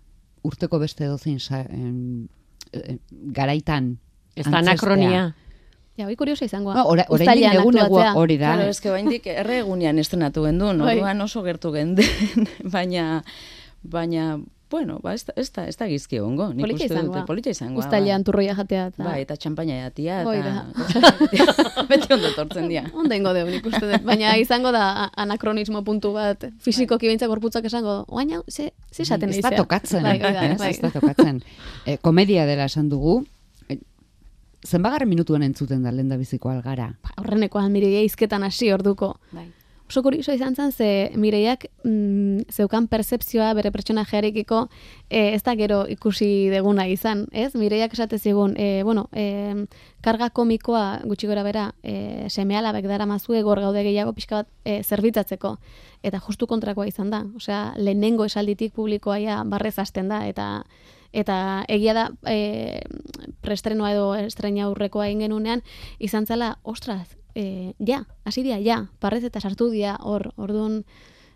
urteko beste dozein sa, em, em, garaitan Ez da anakronia. Ja, hoi kuriosa izangoa. Ba, ora- oraindik Uztailean egun hori da. Claro, eske oraindik erre egunean estrenatu gendun, Bai. orduan oso gertu genden, (laughs) baina baina bueno, ba ez da ez da, ez da gizki egongo. Nik Polita uste izangoa. dut polita izangoa. Uztailean turroia jatea eta... Bai, eta txampaina jatia Hoi eta (laughs) beti ondo tortzen dira. (laughs) Ondo ingo deu, nik uste dut. Baina izango da anakronismo puntu bat, fizikoki behintzak gorputzak esango, oaina, ze, ze esaten Ez da dizea?" tokatzen, Bai, bai. ez da tokatzen. E, komedia dela esan dugu, e, zenbagarren minutuan entzuten da lehen da biziko algara. Ba, Aurrenekoan mireia izketan hasi orduko. Bai. Oso kurioso izan zen, ze mireiak mm, zeukan percepzioa bere pertsonajearekiko e, ez da gero ikusi deguna izan, ez? Mireiak esate zigun, e, bueno, e, karga komikoa gutxi gora bera, e, seme dara mazue gor gaude gehiago pixka bat e, zerbitzatzeko. Eta justu kontrakoa izan da. Osea, lehenengo esalditik publikoa ja barrez hasten da, eta eta egia da e, prestrenoa edo estrena aurrekoa egin genunean, izan zela, ostras, e, ja, hasi dira, ja, parrez eta sartu dira, hor, orduan,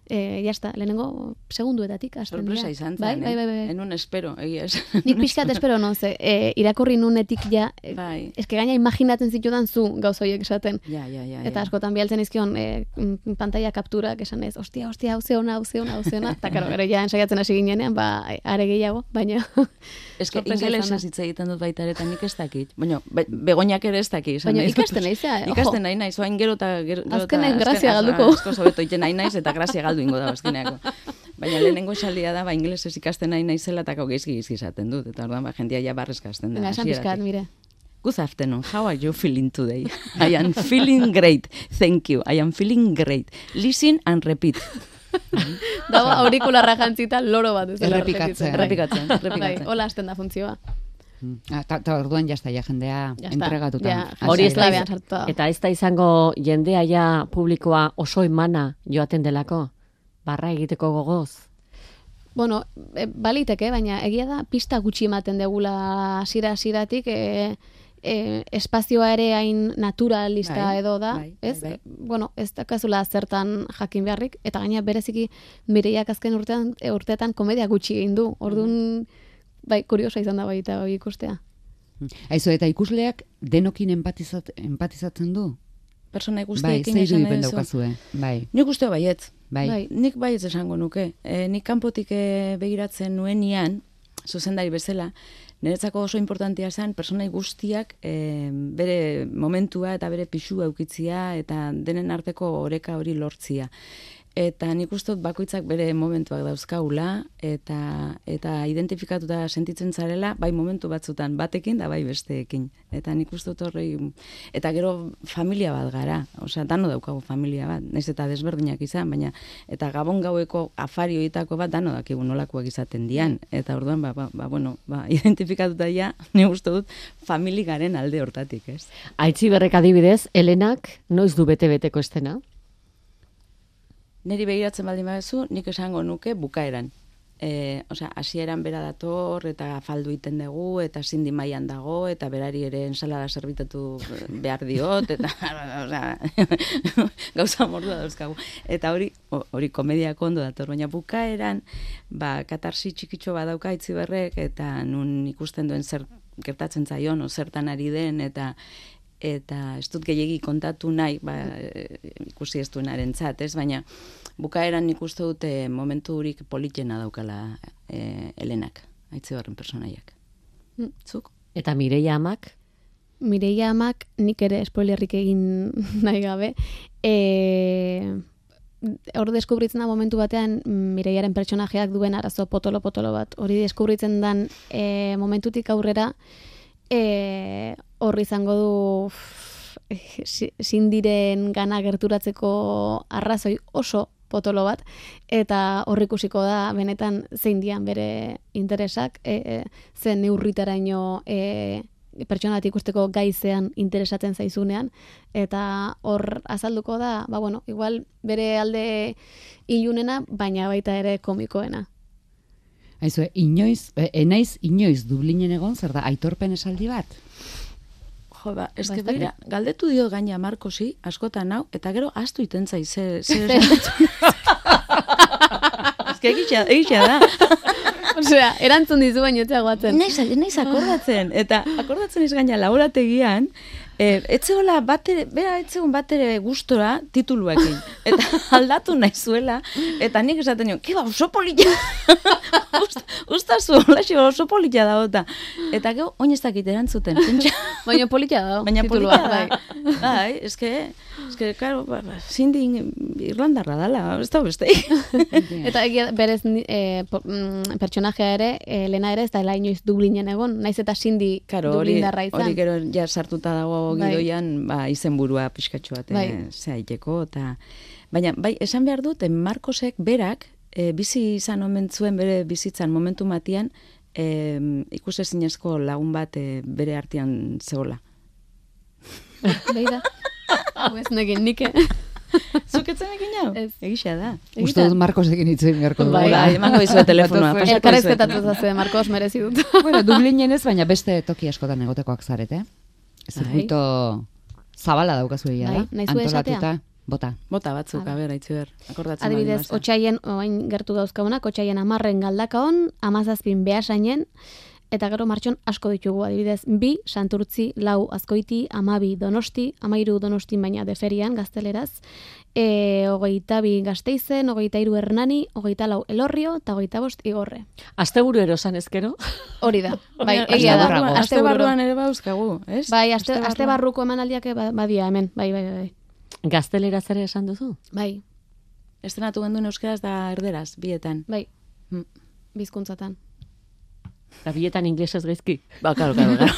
e, jazta, lehenengo segunduetatik. Sorpresa izan bai, zen, bai, eh? bai, bai. Enun espero, egia ez. (laughs) Nik pixkat espero non, ze, e, irakurri nunetik ja, e, Bai. eske gaina imaginatzen zitudan zu gauz horiek esaten. Ja, ja, ja. Eta askotan bialtzen izkion e, pantalla kapturak esan ez, ostia, ostia, hau ze ona, hau ze ona, hau ze ona. Eta karo, gero ja ensaiatzen hasi ginenean, ba, are gehiago, baina... (laughs) Eske da. hitz egiten dut baita ere, eta nik ez dakit. Baina, be, begoñak ere ez dakit. Baina nahi ikasten eh, ojo. Ikasten nahi naiz, oain gero eta Azkenean azken- grazia az- galduko. Asko sobeto iten nahi naiz eta grazia (laughs) galdu ingo da azkeneako. Baina lehenengo esaldia da, ba, ingelesez ikasten nahi naizela eta kau geizki geizki esaten dut. Eta orduan, ba, jendia ja da. Venga, esan hasieratik. pixkat, mire. Good afternoon. How are you feeling today? I am feeling great. Thank you. I am feeling great. Listen and repeat. Dago aurikularra jantzita loro bat. ez Errepikatzen. errepikatzen. Errepikatzen, Bai, hola hasten da funtzioa. Ah, Ta, orduan jazta, ja jendea Ya está. entregatuta. Ja, Hori ez da. da, eta ez da izango jendea ja publikoa oso emana joaten delako, barra egiteko gogoz. Bueno, e, baliteke, baina egia da pista gutxi ematen degula hasiera hasieratik e, e, espazioa ere hain naturalista Bai, edo da, bai, ez? bai, bai. Bueno, ez dakazula zertan jakin beharrik, eta gaina bereziki mireiak azken urtean, e, urteetan komedia gutxi egin du, orduan, bai, kuriosa izan da baita hori ikustea. Aizu, eta ikusleak denokin empatizat, empatizatzen du? Persona Bai, guztiekin ze esan daukazue. Bai, Nik uste baiet. bai. Bai. Nik baietz esango nuke. E, nik kanpotik e, begiratzen nuenian, zuzendari bezala, niretzako oso importantia zen personai guztiak e, bere momentua eta bere pixua eukitzia eta denen arteko oreka hori lortzia. Eta nik uste bakoitzak bere momentuak dauzkaula eta eta identifikatuta sentitzen zarela bai momentu batzutan batekin da bai besteekin. Eta nik uste dut horrei eta gero familia bat gara. Osea, dano daukagu familia bat. Naiz eta desberdinak izan, baina eta gabon gaueko afari horietako bat dano dakigu nolakoak izaten dian. Eta orduan ba, ba, ba, bueno, ba, (laughs) identifikatuta ja, ni uste dut famili garen alde hortatik, ez? Aitzi berrek adibidez, Helenak noiz du bete-beteko estena? Neri begiratzen baldin baduzu, nik esango nuke bukaeran. E, osea, hasieran bera dator eta faldu iten dugu eta sindi mailan dago eta berari ere ensalada zerbitatu behar diot eta (laughs) osea, (laughs) gauza mordua dauzkagu. Eta hori ho- hori komediako ondo dator, baina bukaeran ba katarsi txikitxo badauka itzi berrek eta nun ikusten duen zer gertatzen zaion o zertan ari den eta eta ez dut gehiegi kontatu nahi, ba, e, ikusi ez duenarentzat, ez? Baina bukaeran nik uste dute momentu hurik politena daukala e, Helenak, aitzibarren personaiak. Mm. Zuk? Eta Mireia amak? Mireia amak, nik ere spoilerrik egin (laughs) nahi gabe, e, hor deskubritzen da momentu batean Mireiaren pertsonajeak duen arazo potolo-potolo bat. Hori deskubritzen dan e, momentutik aurrera, e, hor izango du si- sindiren gana gerturatzeko arrazoi oso potolo bat, eta hor ikusiko da benetan zein dian bere interesak, e, e, zen neurritaraino e, pertsona bat ikusteko gaizean interesatzen zaizunean, eta hor azalduko da, ba bueno, igual bere alde ilunena, baina baita ere komikoena. Aizu, inoiz, e, enaiz inoiz Dublinen egon, zer da, aitorpen esaldi bat? Jo, ba, Ba, ez dakit. beira, galdetu dio gaina Markosi, askotan hau, eta gero astu iten zai, ze, ze (laughs) esan Eske egitea, egitea da. (laughs) Osea, erantzun dizu baino ez guatzen. Naiz, naiz akordatzen, eta akordatzen ez gaina laborategian, e, etzeola batere, bera etzegon batere gustora tituluekin. Eta (laughs) aldatu nahi zuela, eta nik esaten nion, keba oso polita, (laughs) Ust, ustazu, olaxe oso polita da bota. Eta gero, oin ez dakit erantzuten. (laughs) Baina polita da. Baina titulua, polita da. bai. Eske, eske, karo, ba, ba, Cindy Irlandarra dala, ez da beste. Eta egia berez e, po- mm, pertsonajea ere, e, Lena ere ez da ela inoiz Dublinen egon, naiz eta Cindy hori, Dublindarra izan. hori gero ja sartuta dago Bai. gidoian, ba, izenburua pixkatxo bat, Bai. eh, zehaiteko, eta... Baina, bai, esan behar dut, eh, Markosek berak, e, bizi izan omen zuen bere bizitzan momentu matian, e, ikuse zinezko lagun bat e, bere artean zehola. Beira. (laughs) (laughs) Hau ez nekin, nik. eh? Zuketzen ekin jau? Ez. Egisa da. Uste dut Marcos egin itzen beharko Bai, dugula. bai, emango dizuet telefonoa, Elkarrezketatu zazue, Marcos, merezi dut. bueno, Dublinen ez, baina beste toki askotan egotekoak zarete. Zirkuito zabala daukazu egia Bai, da. nahi zu esatea? Antolatuta, bota. Bota batzuk, a ber, ber, akordatzen Adibidez, otxaien, oain gertu dauzkagunak, otxaien amarren galdakaon, amazazpin behasainen, eta gero martxon asko ditugu, adibidez, bi, santurtzi, lau, azkoiti, amabi, donosti, amairu donosti baina deferian, gazteleraz, e, hogeita bi gazteizen, hogeita iru hernani, hogeita lau elorrio, eta hogeita bost igorre. Asteburu erosan ezkero. Hori da, (laughs) bai, Aste egia da, Aste barruan ere bauzkagu, ez? Bai, aste, Aste aste barruko emanaldiak ba- badia hemen, bai, bai, bai. Gaztelera ere esan duzu? Bai, Estrenatu genduen euskaraz da erderaz, bietan. bai, Mm. bizkuntzatan. Da bietan inglesez gaizki. Ba, karo, karo, karo.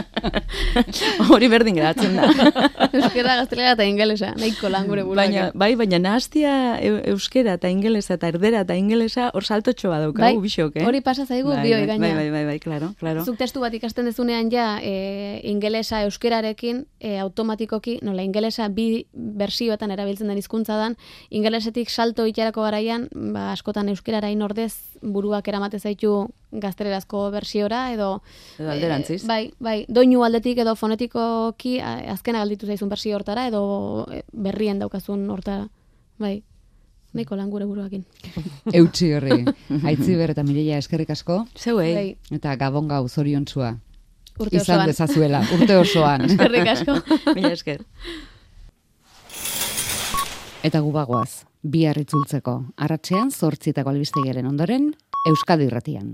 (laughs) Hori berdin geratzen da. (laughs) Euskera, gaztelera eta ingelesa, nahiko lan gure buruak. baina, bai, baina nahaztia eu- euskera eta ingelesa eta erdera eta ingelesa hor saltotxo bat daukagu, Bai, bisok, eh? hori pasa zaigu bai, bioi bai, gaina. Bai, bai, bai, bai, claro, claro. Zuk testu bat ikasten dezunean ja, e, ingelesa euskerarekin e, automatikoki, nola ingelesa bi bersioetan erabiltzen den hizkuntza dan, ingelesetik salto itarako garaian, ba, askotan euskerara inordez buruak eramate zaitu gaztelerazko bersiora edo Edo alderantziz. E, bai, bai, doinu aldetik edo fonetikoki a- azkena galditu zaizun bersio hortara edo e, berrien daukazun hortara. Bai. Nahiko lan gure buruakin. (laughs) Eutxi horri. Aitziber eta Mireia eskerrik asko. Zeuei. Bai, Eta gabon gau zoriontsua. urte Izan osoan. dezazuela, urte osoan. (laughs) Eskerrik asko. (laughs) Mila esker. Eta gubagoaz, bihar itzultzeko. Arratxean, zortzitako albistegiaren ondoren, Euskadi irratian.